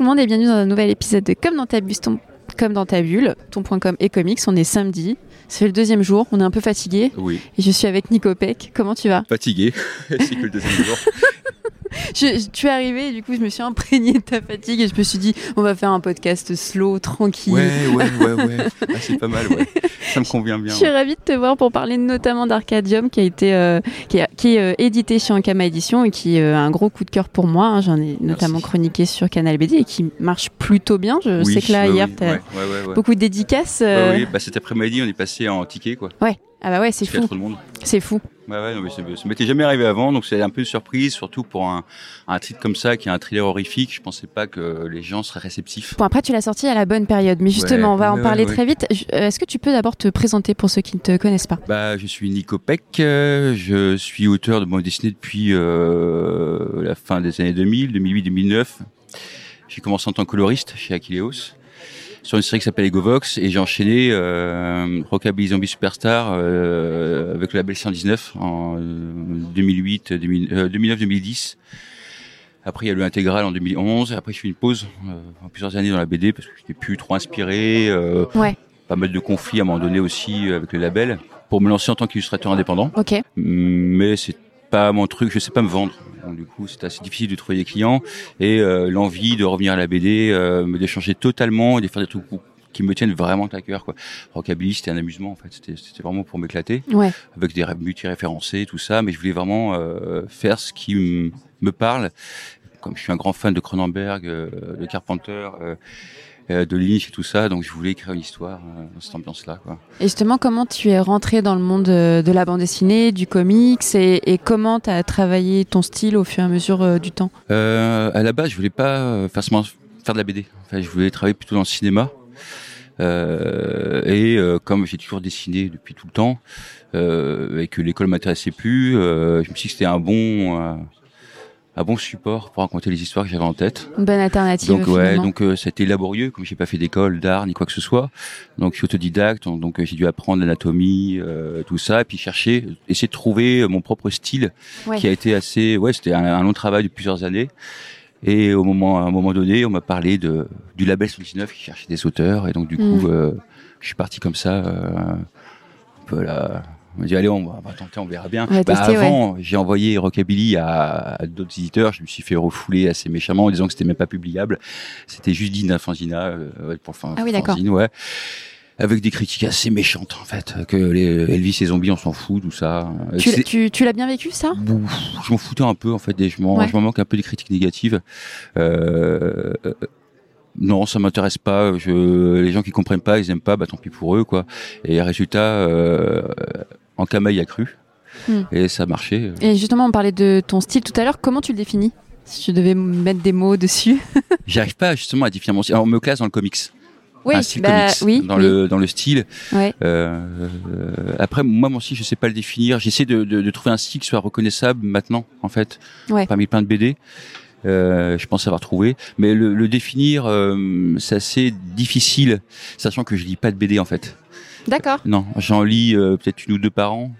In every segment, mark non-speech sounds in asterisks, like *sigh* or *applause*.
Bonjour tout le monde et bienvenue dans un nouvel épisode de Comme dans ta bulle, ton, comme dans ta bulle, ton.com et comics. On est samedi, c'est le deuxième jour, on est un peu fatigué. Oui. Et je suis avec Nico Peck. Comment tu vas? Fatigué, *laughs* c'est que le deuxième jour. Je, Tu es arrivé et du coup je me suis imprégnée de ta fatigue et je me suis dit on va faire un podcast slow, tranquille. Ouais, ouais, ouais, ouais. Ah, c'est pas mal, ouais. Ça me convient bien. Je suis ouais. ravie de te voir pour parler notamment d'Arcadium qui a été euh, qui, est- qui est euh, édité chez Ankama Édition et qui euh, a un gros coup de cœur pour moi. hein. J'en ai notamment chroniqué sur Canal BD et qui marche plutôt bien. Je Oui, sais que là ouais, hier oui, tu as ouais, ouais, ouais, ouais. beaucoup de dédicaces. Ouais, euh, oui, bah, cet après-midi, on est passé en ticket, quoi. Ah bah ouais, c'est fou, c'est fou. Ouais, ouais, non, mais ça, ça m'était jamais arrivé avant, donc c'est un peu une surprise, surtout pour un, un titre comme ça, qui est un thriller horrifique. Je pensais pas que les gens seraient réceptifs. Bon après tu l'as sorti à la bonne période, mais justement Ouais, on va en parler ouais, très vite. Euh, Est-ce que tu peux d'abord te présenter pour ceux qui ne te connaissent pas? Bah, je suis Nico Peck, euh, je suis auteur de bande dessinée depuis euh, la fin des années 2000, 2008-2009. J'ai commencé en tant que coloriste chez Aquileos sur une série qui s'appelle Egovox et j'ai enchaîné euh, Rockabilly Zombie Superstar euh, avec le label 119 en euh, 2008, 2000, euh, 2009-2010. Après, il y a eu l'intégral en 2011. Après, je fais une pause euh, en plusieurs années dans la BD parce que je n'étais plus trop inspiré. euh, Ouais. Pas mal de conflits à un moment donné aussi euh, avec le label pour me lancer en tant qu'illustrateur indépendant. Ok. Mais c'est pas mon truc, je sais pas me vendre. Donc, du coup, c'est assez difficile de trouver des clients et euh, l'envie de revenir à la BD, euh, d'échanger totalement et de faire des trucs qui me tiennent vraiment à cœur. Quoi. Rockabilly, c'était un amusement en fait. C'était vraiment pour m'éclater Ouais. avec des multi-référencés, tout ça, mais je voulais vraiment euh, faire ce qui me parle. Comme je suis un grand fan de Cronenberg, euh, de Carpenter, de Lynch et tout ça, donc je voulais écrire une histoire euh, dans cette ambiance-là. Quoi. Et justement comment tu es rentré dans le monde de, de la bande dessinée, du comics et, et comment tu as travaillé ton style au fur et à mesure euh, du temps? Euh, à la base, je voulais pas euh, forcément faire de la BD. Enfin, je voulais travailler plutôt dans le cinéma. Euh, et euh, comme j'ai toujours dessiné depuis tout le temps euh, et que l'école m'intéressait plus, euh, je me suis dit que c'était un bon euh, un bon support pour raconter les histoires que j'avais en tête. Une bonne alternative Donc ouais, finalement. donc euh, c'était laborieux, comme j'ai pas fait d'école d'art ni quoi que ce soit. Donc je suis autodidacte, donc, j'ai dû apprendre l'anatomie, euh, tout ça, et puis chercher, essayer de trouver euh, mon propre style, Ouais. qui a été assez, ouais, c'était un, un long travail de plusieurs années. Et au moment, à un moment donné, on m'a parlé de du label 119 qui cherchait des auteurs, et donc du coup, Mm. euh, je suis parti comme ça, euh, un peu là. On m'a dit allez, on va, on va tenter, on verra bien. On va Bah, tester, avant, j'ai envoyé Rockabilly à, à d'autres éditeurs. Je me suis fait refouler assez méchamment en disant que c'était même pas publiable. C'était juste d'un fanzina euh, pour fin, Ah oui, d'accord. fanzine, ouais. Avec des critiques assez méchantes en fait, que les Elvis et zombies on s'en fout, tout ça. Euh, Tu, tu, tu l'as bien vécu ça? Ouf, je m'en foutais un peu en fait, et je m'en Ouais. manque un peu des critiques négatives. Euh, non, ça m'intéresse pas. Je, les gens qui comprennent pas, ils aiment pas, bah tant pis pour eux quoi. Et résultat, euh, en y a cru Hmm. et ça a marché. Et justement on parlait de ton style tout à l'heure, comment tu le définis Si tu devais mettre des mots dessus? *laughs* J'arrive pas justement à définir mon style. Alors, on me classe dans le comics, Oui, un style bah, comics, oui, dans oui. le dans le style. Ouais. Euh, après, moi, mon style, je sais pas le définir. J'essaie de, de, de trouver un style qui soit reconnaissable maintenant, en fait, Ouais. parmi plein de BD. Euh, je pense avoir trouvé, mais le, le définir, euh, c'est assez difficile, sachant que je lis pas de BD en fait. D'accord. Non, j'en lis euh, peut-être une ou deux par an.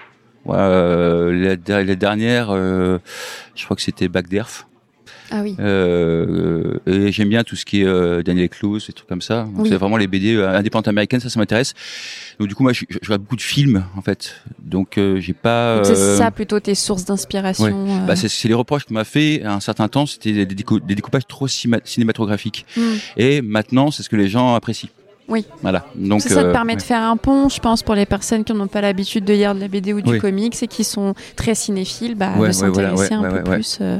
Ouais, euh, la, la dernière, euh, je crois que c'était Bagderf. Ah oui. Euh, et j'aime bien tout ce qui est euh, Daniel Close, des trucs comme ça. Donc, Oui. C'est vraiment les BD euh, indépendantes américaines, ça, ça m'intéresse. Donc du coup, moi, je, je regarde beaucoup de films, en fait. Donc euh, j'ai pas. Donc, C'est euh, ça plutôt tes sources d'inspiration. euh. bah, c'est c'est les reproches qu'on m'a fait à un certain temps, c'était des, décou- des découpages trop cima- cinématographiques. Hmm. Et maintenant, c'est ce que les gens apprécient. Oui. Voilà. Donc ça, ça te euh, permet de faire un pont, je pense, pour les personnes qui n'ont pas l'habitude de lire de la BD ou du Oui. comics et qui sont très cinéphiles, bah, Ouais, de voilà, s'intéresser un peu plus euh,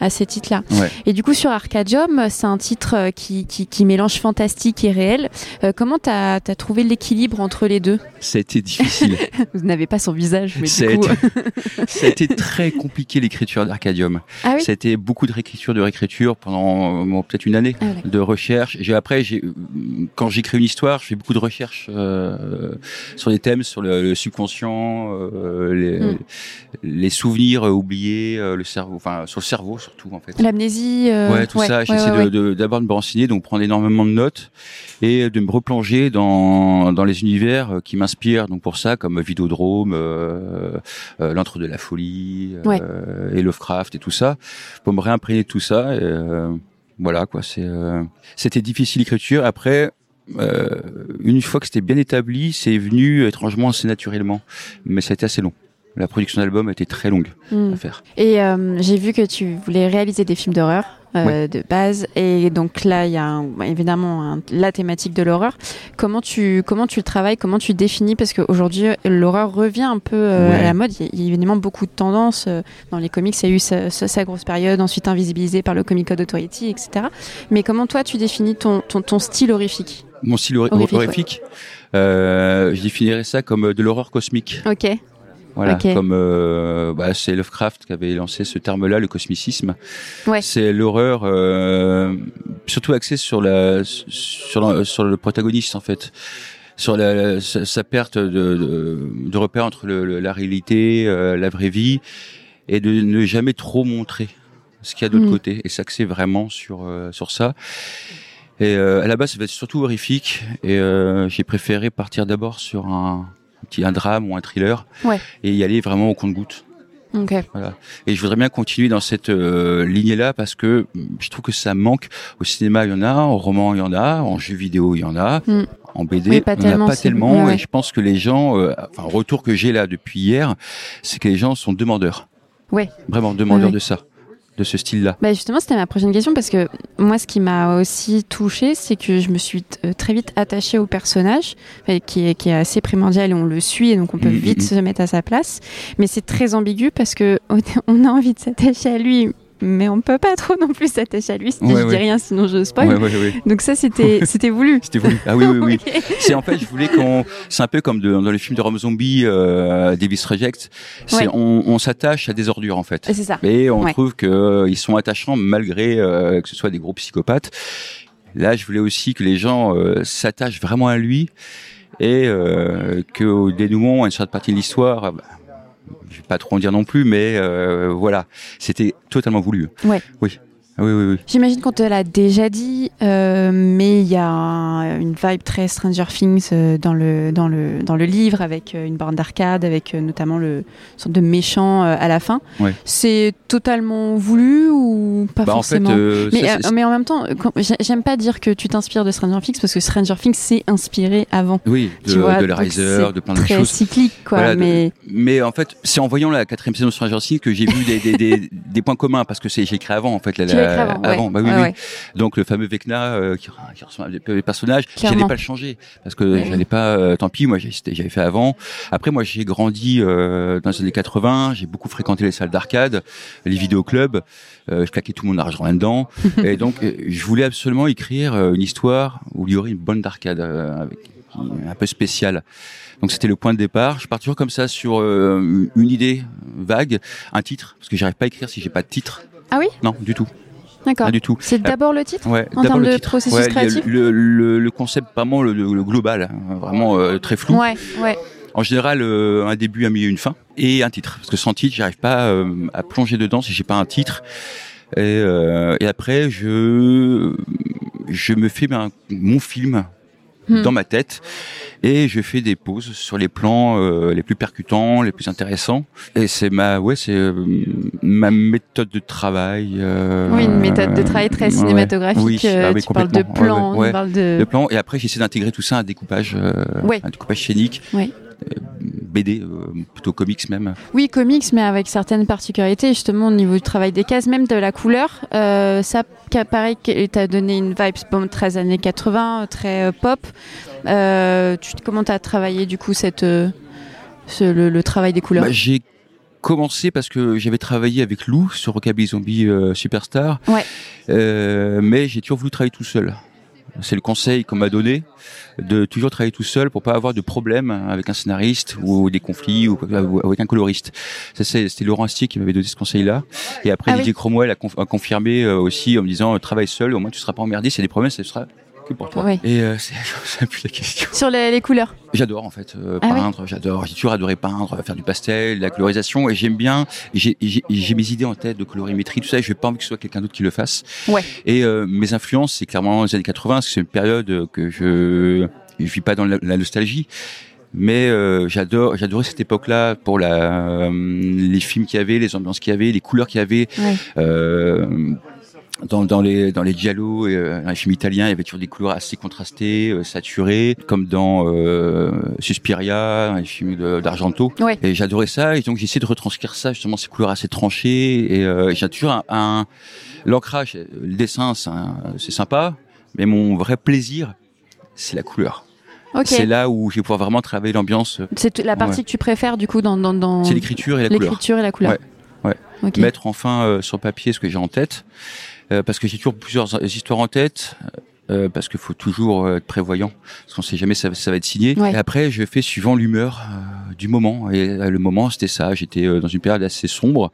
à ces titres-là. Et du coup, sur Arcadium, c'est un titre euh, qui, qui, qui mélange fantastique et réel. Comment tu as, trouvé l'équilibre entre les deux? Ça a été difficile. *laughs* Vous n'avez pas son visage, mais ça, du coup... été, *laughs* ça a été très compliqué l'écriture d'Arcadium. ah oui? Ça a été beaucoup de réécriture, de réécriture pendant bon, peut-être une année. Ah, de recherche. J'ai après, j'ai quand j'écris une histoire, je fais beaucoup de recherches euh, sur des thèmes, sur le, le subconscient, euh, les, Mm. les souvenirs oubliés, euh, le cerveau, enfin sur le cerveau surtout en fait. L'amnésie... euh, Ouais, tout ça. J'essaie ouais, ouais. de- d'abord de, me renseigner, donc prendre énormément de notes et de me replonger dans dans les univers euh, qui m'inspirent. Donc pour ça, comme Vidéodrome, euh, euh, l'antre de la folie, Ouais. euh, et Lovecraft et tout ça, pour me réimprégner de tout ça. Et, euh, Voilà quoi. C'est euh, c'était difficile l'écriture. Après, euh, une fois que c'était bien établi, c'est venu étrangement assez naturellement, mais ça a été assez long. La production d'album a été très longue Hmm. à faire. Et euh, j'ai vu que tu voulais réaliser des films d'horreur euh, de base, et donc là il y a un- évidemment un- la thématique de l'horreur. Comment tu comment tu le travailles, comment tu définis? Parce qu'aujourd'hui l'horreur revient un peu euh, Ouais. à la mode. Il y a- il y a évidemment beaucoup de tendances euh, dans les comics. Il y a eu sa, sa- sa grosse période, ensuite invisibilisée par le Comic Code Authority, etc. Mais comment toi tu définis ton ton, ton style horrifique? Mon style hor- Horrifique, euh, je définirais ça comme euh, de l'horreur cosmique. Ok. Voilà, comme euh, bah, c'est Lovecraft qui avait lancé ce terme-là, le cosmicisme. Ouais. C'est l'horreur, euh, surtout axée sur la sur, la- sur le protagoniste en fait, sur la, sa, perte de, de, de repère entre le- le- la réalité, euh, la vraie vie, et de ne jamais trop montrer ce qu'il y a de l'autre Mhm. côté, et s'axer vraiment sur euh, sur ça. Et euh, à la base, ça va être surtout horrifique, et euh, j'ai préféré partir d'abord sur un, un petit un drame ou un thriller, Ouais. et y aller vraiment au compte-goutte. Ok. Et je voudrais bien continuer dans cette euh, lignée-là parce que je trouve que ça manque. Au cinéma, il y en a, en roman, il y en a, en jeu vidéo, il y en a, Mm. en BD, Oui, pas il n'y en a pas tellement. ouais. Et je pense que les gens, euh, enfin, retour que j'ai là depuis hier, c'est que les gens sont demandeurs. Ouais. Vraiment demandeurs de ça, de ce style-là. Bah justement, c'était ma prochaine question parce que moi, ce qui m'a aussi touchée, c'est que je me suis euh, très vite attachée au personnage, qui est, qui est assez primordial et on le suit et donc on peut Mhm, vite mhm. se mettre à sa place. Mais c'est très ambigu parce que *laughs* on a envie de s'attacher à lui, mais on peut pas trop non plus s'attacher à lui. Si Ouais, je dis rien, sinon je spoil. Ouais, ouais, ouais. Donc ça, c'était *laughs* c'était voulu. C'était voulu. Ah oui, oui, oui. *laughs* C'est en fait, je voulais qu'on. C'est un peu comme de- dans les films de Rob Zombie, euh, Davis Reject. C'est on, on s'attache à des ordures en fait. C'est ça. Et on trouve que euh, ils sont attachants malgré euh, que ce soit des gros psychopathes. Là, je voulais aussi que les gens euh, s'attachent vraiment à lui et euh, qu'au dénouement, à une certaine partie de l'histoire, je vais pas trop en dire non plus, mais euh, voilà, c'était totalement voulu. Ouais. Oui. Oui, oui, oui. J'imagine qu'on te l'a déjà dit, euh, mais il y a un- une vibe très Stranger Things euh, dans le dans le dans le livre avec euh, une borne d'arcade, avec notamment le sorte de méchant à la fin. Ouais. C'est totalement voulu ou pas Bah, en fait, forcément mais, ça, c'est- mais en même temps, j'aime pas dire que tu t'inspires de Stranger Things parce que Stranger Things s'est inspiré avant. oui, de, tu vois, de la donc Riser, c'est de plein de Très choses. cyclique, quoi. Voilà, de- mais en fait, c'est en voyant la quatrième saison de Stranger Things que j'ai vu des, des, des, des points communs parce que c'est j'ai écrit avant en fait. La, avant. ouais. bah oui, Ouais, oui. ouais. Donc le fameux Vecna euh, qui, qui ressemble à des des personnages, j'allais pas le changer parce que j'allais pas. euh, tant pis, moi j'avais fait avant. Après, moi j'ai grandi euh, dans les années 80. J'ai beaucoup fréquenté les salles d'arcade, les vidéoclubs. Euh, je claquais tout mon argent là-dedans. *laughs* et donc, euh, je voulais absolument écrire euh, une histoire où il y aurait une bonne d'arcade euh, avec un peu spéciale. Donc c'était le point de départ. Je pars toujours comme ça sur euh, une idée vague, un titre, parce que j'arrive pas à écrire si j'ai pas de titre. Ah oui? Non, du tout, D'accord. du tout. C'est d'abord le titre Ouais, En termes de titre. processus Ouais, créatif le, le, le concept, vraiment le, le global, hein, vraiment euh, très flou. Ouais, ouais. En général, euh, un début, un milieu, une fin, et un titre. Parce que sans titre, j'arrive pas euh, à plonger dedans si j'ai pas un titre. Et, euh, et après, je je me fais ben, mon film Hmm. dans ma tête et je fais des pauses sur les plans euh, les plus percutants, les plus intéressants. Et c'est ma ouais, c'est euh, ma méthode de travail. euh, Oui, une méthode de travail très ouais. cinématographique. Oui, euh, ah oui, tu parles de. Ouais, plans, ouais, tu parles de. le plan et après j'essaie d'intégrer tout ça à un découpage euh, Ouais. un découpage scénique Ouais. BD euh, plutôt comics même Oui, comics, mais avec certaines particularités, justement au niveau du travail des cases, même de la couleur. Euh, ça, pareil, que- t'a donné une vibe bon, très années 80, très euh, pop. Euh, tu, comment t'as travaillé du coup cette, ce- le, le travail des couleurs? Bah, j'ai commencé parce que j'avais travaillé avec Lou sur Rockabilly Zombie euh, Superstar Ouais. Mais j'ai toujours voulu travailler tout seul c'est le conseil qu'on m'a donné de toujours travailler tout seul pour pas avoir de problème avec un scénariste ou des conflits ou avec un coloriste. Ça, c'est- C'était Laurent Astier qui m'avait donné ce conseil-là. Et après, Ah Didier oui. Cromwell a, conf- a confirmé euh, aussi en me disant euh, travaille seul, au moins tu seras pas emmerdé. A des problèmes, ce sera que pour toi. Ouais. Et euh, c'est *laughs* c'est plus la question. Sur les, les couleurs. J'adore en fait euh, Ah oui peindre, j'adore, j'ai toujours adoré peindre, faire du pastel, la colorisation et j'aime bien, j'ai j'ai- j'ai mes idées en tête de colorimétrie, tout ça, et je n'ai pas envie que ce soit quelqu'un d'autre qui le fasse. Ouais. Et euh, mes influences, c'est clairement les années 80, parce que c'est une période que je je vis pas dans la, la nostalgie. Mais euh, j'adore, j'adorais cette époque-là pour la, euh, les films qu'il y avait, les ambiances qu'il y avait, les couleurs qu'il y avait. Ouais. Euh, dans, dans les dans les giallo et euh, dans les films italiens, il y avait toujours des couleurs assez contrastées, euh, saturées, comme dans euh, Suspiria, dans les films d'Argento. Ouais. Et j'adorais ça, et donc j'ai essayé de retranscrire ça, justement ces couleurs assez tranchées. Et euh, j'ai toujours un, un- l'ancrage, le dessin, c'est sympa, mais mon vrai plaisir, c'est la couleur. Ok. C'est là où je vais pouvoir vraiment travailler l'ambiance. C'est la partie Ouais. que tu préfères du coup dans, dans, dans C'est l'écriture et la couleur. l'écriture et la couleur. Ouais, ouais. Ok. mettre enfin euh, sur papier ce que j'ai en tête, parce que j'ai toujours plusieurs histoires en tête, euh, parce qu'il faut toujours euh, être prévoyant, parce qu'on sait jamais ça, ça va être signé. Ouais. Et après, je fais suivant l'humeur euh, du moment, et euh, le moment c'était ça. J'étais euh, dans une période assez sombre.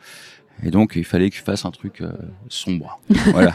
Et donc, il fallait que je fasse un truc euh, sombre. *laughs* voilà.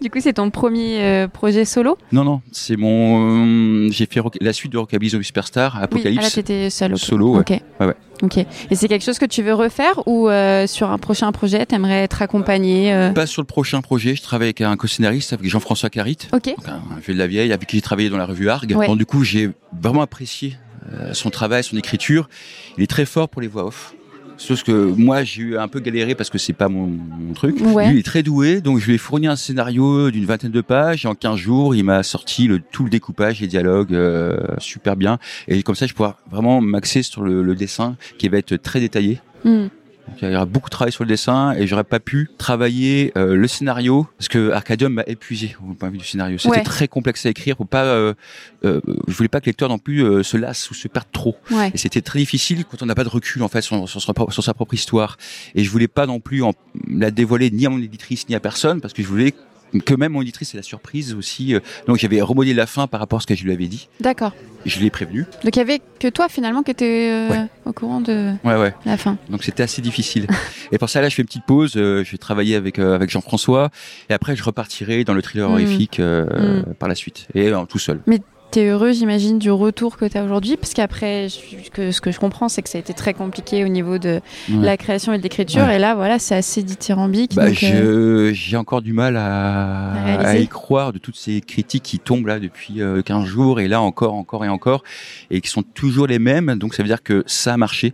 Du coup, c'est ton premier euh, projet solo? Non, non, c'est mon. j'ai fait rock- la suite de Rockabilly Zombie Superstar, Oui, ah là, Apocalypse. t'étais seul. ok. Solo, ouais. Ok. Ouais, ouais. Ok. Et c'est quelque chose que tu veux refaire ou euh, sur un prochain projet, t'aimerais être accompagné euh, Pas sur le prochain projet, je travaille avec un co-scénariste, avec Jean-François Carit. Ok. donc un, un vieux de la vieille avec qui j'ai travaillé dans la revue Arg. Donc du coup, j'ai vraiment apprécié euh, son travail, son écriture. Il est très fort pour les voix off. Sauf que moi, j'ai eu un peu galéré parce que c'est pas mon, mon truc. Ouais. Lui, il est très doué, donc je lui ai fourni un scénario d'une vingtaine de pages. Et en 15 jours, il m'a sorti le, tout le découpage, les dialogues, euh, super bien. Et comme ça, je pourrais vraiment m'axer sur le, le dessin qui va être très détaillé. Hmm. Il y aura beaucoup de travail sur le dessin et j'aurais pas pu travailler euh, le scénario parce que Arcadium m'a épuisé au point de vue du scénario. C'était Ouais. très complexe à écrire. Pour pas, euh, euh, je voulais pas que le lecteur non plus euh, se lasse ou se perde trop. Ouais. Et c'était très difficile quand on n'a pas de recul en fait sur, sur, sa propre- sur sa propre histoire. Et je voulais pas non plus en, la dévoiler ni à mon éditrice ni à personne parce que je voulais que même mon éditrice ait la surprise aussi. euh. Donc j'avais remodélé la fin par rapport à ce que je lui avais dit. D'accord. Je l'ai prévenu. Donc il y avait que toi finalement qui étais euh, Ouais. au courant de Ouais ouais. la fin. Donc c'était assez difficile. *laughs* et pour ça là, je fais une petite pause. euh, je vais travailler avec euh, avec Jean-François et après je repartirai dans le thriller Mm. horrifique euh, Mm. par la suite et tout seul. T'es heureux, j'imagine, du retour que t'as aujourd'hui, parce qu'après, que, ce que je comprends, c'est que ça a été très compliqué au niveau de Ouais. la création et de l'écriture, Ouais. et là, voilà, c'est assez dithyrambique. Bah, euh, j'ai encore du mal À à, réaliser. à y croire de toutes ces critiques qui tombent là depuis euh, 15 jours et là encore, encore et encore et qui sont toujours les mêmes. Donc ça veut dire que ça a marché.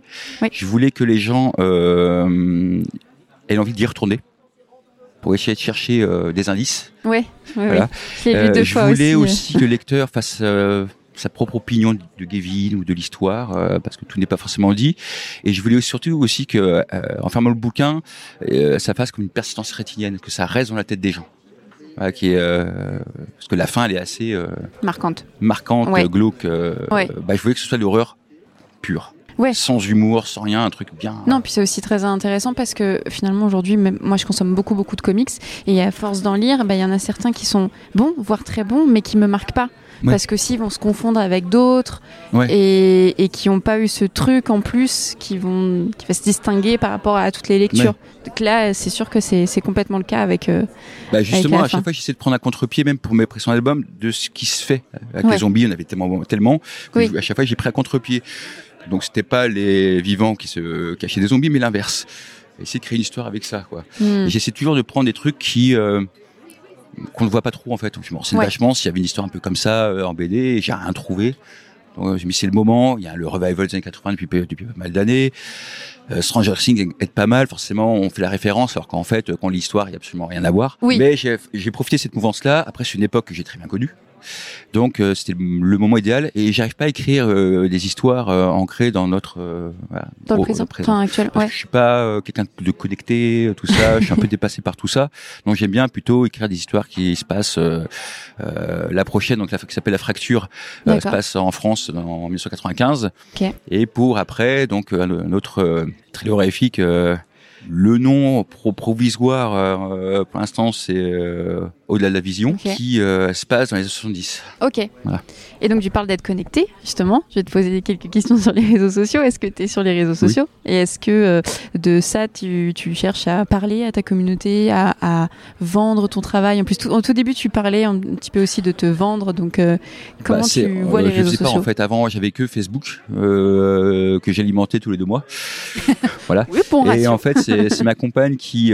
Je voulais que les gens euh, aient envie d'y retourner pour essayer de chercher euh, des indices. ouais, ouais, Voilà. vu Euh, deux je fois voulais aussi. aussi, que le lecteur fasse euh, sa propre opinion de Gavin ou de l'histoire, euh, parce que tout n'est pas forcément dit. Et je voulais surtout aussi que, euh, en fermant le bouquin, euh, ça fasse comme une persistance rétinienne, que ça reste dans la tête des gens. Voilà, qui est, euh, parce que la fin, elle est assez euh, euh, Marquante. marquante, Ouais. euh, glauque. euh, Ouais. bah, je voulais que ce soit l'horreur pure. Ouais. Sans humour, sans rien, un truc bien. Non, puis c'est aussi très intéressant parce que finalement aujourd'hui, moi je consomme beaucoup beaucoup de comics et à force d'en lire, bah, il y en a certains qui sont bons, voire très bons, mais qui me marquent pas. Ouais. Parce que s'ils vont se confondre avec d'autres Ouais. et, et qui n'ont pas eu ce truc en plus qui vont qui va se distinguer par rapport à toutes les lectures. Donc là, c'est sûr que c'est complètement le cas avec. euh, Bah justement, à chaque fois, j'essaie de prendre un contre-pied, même pour mes précédents albums, de ce qui se fait. Avec les zombies, on avait tellement, tellement, Oui. à chaque fois, j'ai pris un contre-pied. Donc, c'était pas les vivants qui se cachaient des zombies, mais l'inverse. Essayer de créer une histoire avec ça, quoi. hmm. J'essaie toujours de prendre des trucs qui, euh, qu'on ne voit pas trop, en fait. Je me renseigne Ouais. vachement s'il y avait une histoire un peu comme ça, euh, en BD, et j'ai rien trouvé. Donc, je me c'est le moment. Il y a le revival des années 80 depuis, depuis pas mal d'années. Euh, Stranger Things est pas mal, forcément, on fait la référence, alors qu'en fait, quand l'histoire, il n'y a absolument rien à voir. Oui. Mais j'ai j'ai profité de cette mouvance-là. Après, c'est une époque que j'ai très bien connue. Donc, euh, c'était le moment idéal. Et j'arrive pas à écrire euh, des histoires euh, ancrées dans notre euh, voilà, Dans le présent, au présent. enfin actuel. Parce Ouais. que je suis pas euh, quelqu'un de connecté, euh, tout ça. je suis un peu *laughs* dépassé par tout ça. Donc j'aime bien plutôt écrire des histoires qui se passent. euh, euh, la prochaine, donc la qui s'appelle la fracture, euh, se passe en France en 1995. Ok. Et pour après, donc euh, thriller horrifique. euh, le nom pro provisoire, euh, pour l'instant, c'est euh, Au-delà de la vision, qui euh, se passe dans les années 70. Ok. Voilà. Et donc tu parles d'être connecté, justement. Je vais te poser quelques questions *laughs* sur les réseaux sociaux. Est-ce que tu es sur les réseaux sociaux? Et est-ce que euh, de ça, tu, tu cherches à parler à ta communauté, à, à vendre ton travail? En plus, tout, au tout début, tu parlais un petit peu aussi de te vendre. Donc, euh, comment Bah, tu vois les je réseaux sais sociaux pas en fait. Avant, j'avais que Facebook que j'alimentais tous les deux mois. *laughs* voilà. Oui, bon Et en fait, c'est ma compagne qui,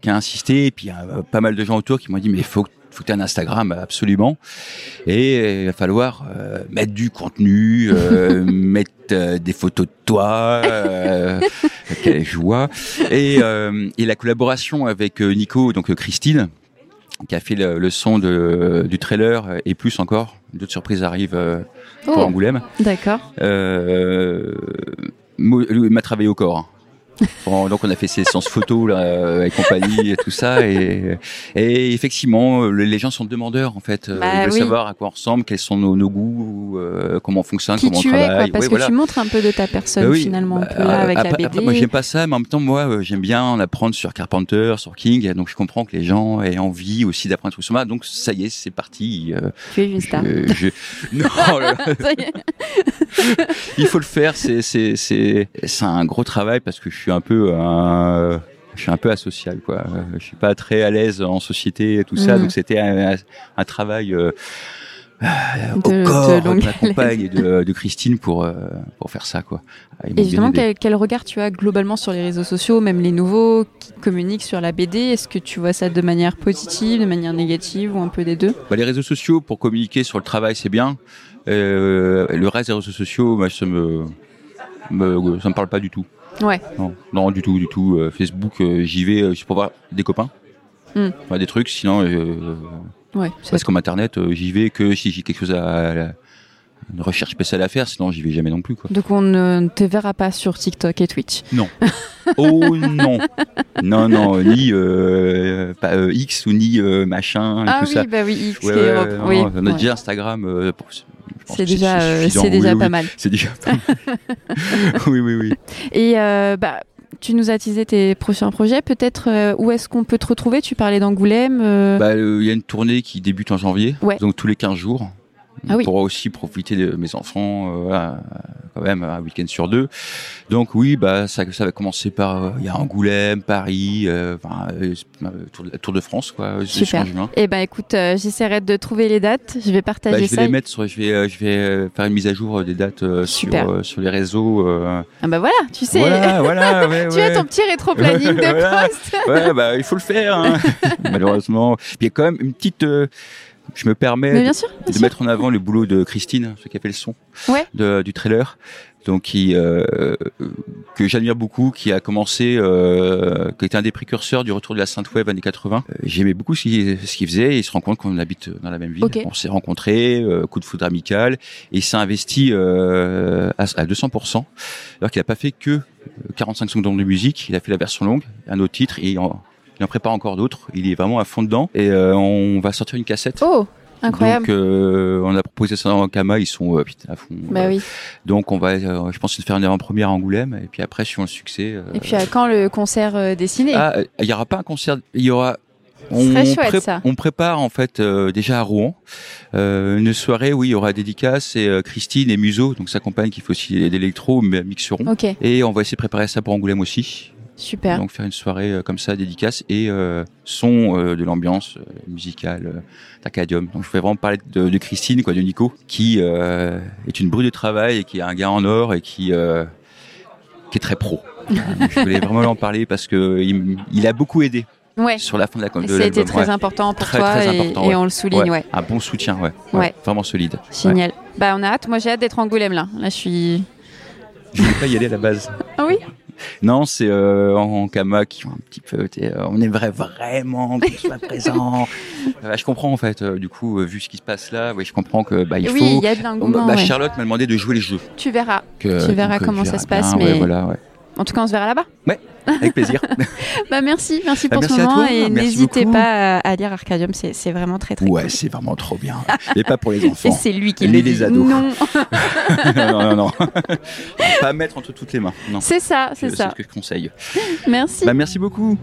qui a insisté, et puis il y a pas mal de gens autour qui m'ont dit mais faut faut que tu aies un Instagram absolument, et il va falloir euh, mettre du contenu, euh, *laughs* mettre euh, des photos de toi, euh, *laughs* quelle joie, et, euh, et la collaboration avec euh, Nico, donc euh, Christine. qui a fait le, le son de, du trailer et plus encore. D'autres surprises arrivent euh, pour Oh, Angoulême. d'accord. Euh, m'a travaillé au corps. Bon, donc on a fait ces séances photos là, euh, et compagnie et tout ça et, et effectivement euh, les gens sont demandeurs en fait Euh, Bah ils veulent oui. savoir à quoi on ressemble quels sont nos, nos goûts euh, comment on fonctionne Qui comment tu on es, quoi, travaille parce Ouais, que voilà. tu montres un peu de ta personne Bah oui, finalement, un bah, peu là avec après, la BD. après, moi j'aime pas ça, mais en même temps moi euh, j'aime bien en apprendre sur Carpenter, sur King, donc je comprends que les gens aient envie aussi d'apprendre sur moi. Donc ça y est, c'est parti. euh, tu es une star. je- je- *laughs* Non, *laughs* Ça il faut le faire. C'est un gros travail parce que je suis un peu un je suis un peu asocial quoi. Je suis pas très à l'aise en société et tout ça, Mhm. donc c'était un, un travail euh, au De- de corps de ma compagne et de, de Christine pour euh, pour faire ça quoi. Et justement, quel, quel regard tu as globalement sur les réseaux sociaux, même les nouveaux qui communiquent sur la BD Est-ce que tu vois ça de manière positive, de manière négative ou un peu des deux? Bah, les réseaux sociaux pour communiquer sur le travail, c'est bien. Euh, le reste des réseaux sociaux, ça me, me ça me parle pas du tout. Ouais. Non, non du tout, du tout. Euh, Facebook, euh, j'y vais euh, pour voir des copains. Enfin, des trucs. Sinon, euh, Ouais, parce qu'en internet, j'y vais que si j'ai quelque chose à, à- une recherche spéciale à faire. Sinon, j'y vais jamais non plus. Quoi. Donc on ne te verra pas sur TikTok et Twitch. *laughs* Oh non, non, non, ni pas, X ou ni machin, Ah tout oui, ça. bah oui, X Ouais, et ouais, Europe. non, oui, on a déjà Instagram. pour- C'est déjà, euh, c'est déjà Oui, pas oui. mal. C'est déjà pas mal. *laughs* oui, oui, oui. Et euh, bah, tu nous as teasé tes prochains projets. Peut-être euh, où est-ce qu'on peut te retrouver? Tu parlais d'Angoulême. euh, Bah, euh, il y a une tournée qui débute en janvier, Ouais. donc tous les 15 jours. Ah oui. pourra aussi profiter de mes enfants, euh, voilà, quand même, un week-end sur deux. Donc oui, bah ça, ça va commencer par, euh, il y a Angoulême, Paris, euh, enfin, euh, euh, Tour, de, Tour de France, quoi, Super. juin. Eh ben écoute, euh, j'essaierai de trouver les dates. Je vais partager Bah, je vais ça. les mettre sur, je vais, euh, je vais euh, faire une mise à jour euh, des dates euh, sur, euh, sur les réseaux. euh. Ah bah voilà, tu sais. Voilà, voilà, *laughs* ouais, Tu ouais. as ton petit rétro-planning *laughs* de Voilà. poste. Ouais, bah il faut le faire, hein. *laughs* malheureusement. Puis il y a quand même une petite, euh, je me permets de- bien sûr, bien de sûr. mettre en avant le boulot de Christine, ce qui a fait le son Ouais. de- du trailer. Donc qui euh, que j'admire beaucoup, qui a commencé, euh, qui était un des précurseurs du retour de la Sainte Web années 80. Euh, J'aimais beaucoup ce qu'il faisait. Et il se rend compte qu'on habite dans la même ville. On s'est rencontrés, euh, coup de foudre amical, et il s'est investi à, à 200%. Alors qu'il n'a pas fait que euh, 45 secondes de musique. Il a fait la version longue, un autre titre, et en, il en prépare encore d'autres. Il est vraiment à fond dedans. Et euh, on va sortir une cassette. Oh, incroyable. Donc, euh, on a proposé ça en Kama, ils sont euh, putain, à fond. bah Euh, oui. Donc, on va, je pense, faire une avant-première à Angoulême, et puis après, suivant le succès. Et puis à quand le concert dessiné? Ah, il y aura pas un concert, il y aura. Ce serait chouette, ça. on prépare en fait déjà à Rouen une soirée où il y aura dédicace et Christine et Muso, donc sa compagne qui fait aussi d'électro, mais mixeront. Ok, Et on va essayer de préparer ça pour Angoulême aussi. Super. Donc faire une soirée euh, comme ça, dédicace et euh, son euh, de l'ambiance euh, musicale euh, d'Arcadium. Donc je voulais vraiment parler de, de Christine, quoi, de Nico, qui euh, est une brûle de travail et qui est un gars en or et qui euh, qui est très pro. *laughs* Je voulais vraiment en parler parce que il, il a beaucoup aidé Ouais. sur la fin de la de Ça a été l'album. très ouais. important pour Très, toi très et, important, et ouais. on le souligne, ouais. Un bon soutien, ouais. Ouais. Vraiment solide. Génial. Bah on a hâte. Moi j'ai hâte d'être en Angoulême là. Là je suis. Je voulais pas y aller à la base. Ah oui? Non, c'est euh, en, Kama qui ont un petit peu. euh, on aimerait vraiment qu'il soit présent. *laughs* Euh, je comprends en fait. du coup, vu ce qui se passe là, ouais, je comprends que bah il oui, faut. il y a de Bah, ouais. Charlotte m'a demandé de jouer les jeux. Tu verras. Que, Tu verras donc, comment ça se passe, bien, ouais, mais- voilà, ouais. En tout cas, on se verra là-bas. Avec plaisir. *laughs* Bah merci, merci Bah, pour merci ce moment toi, et n'hésitez pas à, lire Arcadium, c'est c'est vraiment très très ouais, cool. c'est vraiment trop bien. *laughs* Et pas pour les Et enfants. c'est lui qui les dit. ados. Non, *laughs* non, non, non. pas à mettre entre toutes les mains. Non. c'est ça, c'est C'est ça. ce que je conseille. Merci. Bah, merci beaucoup.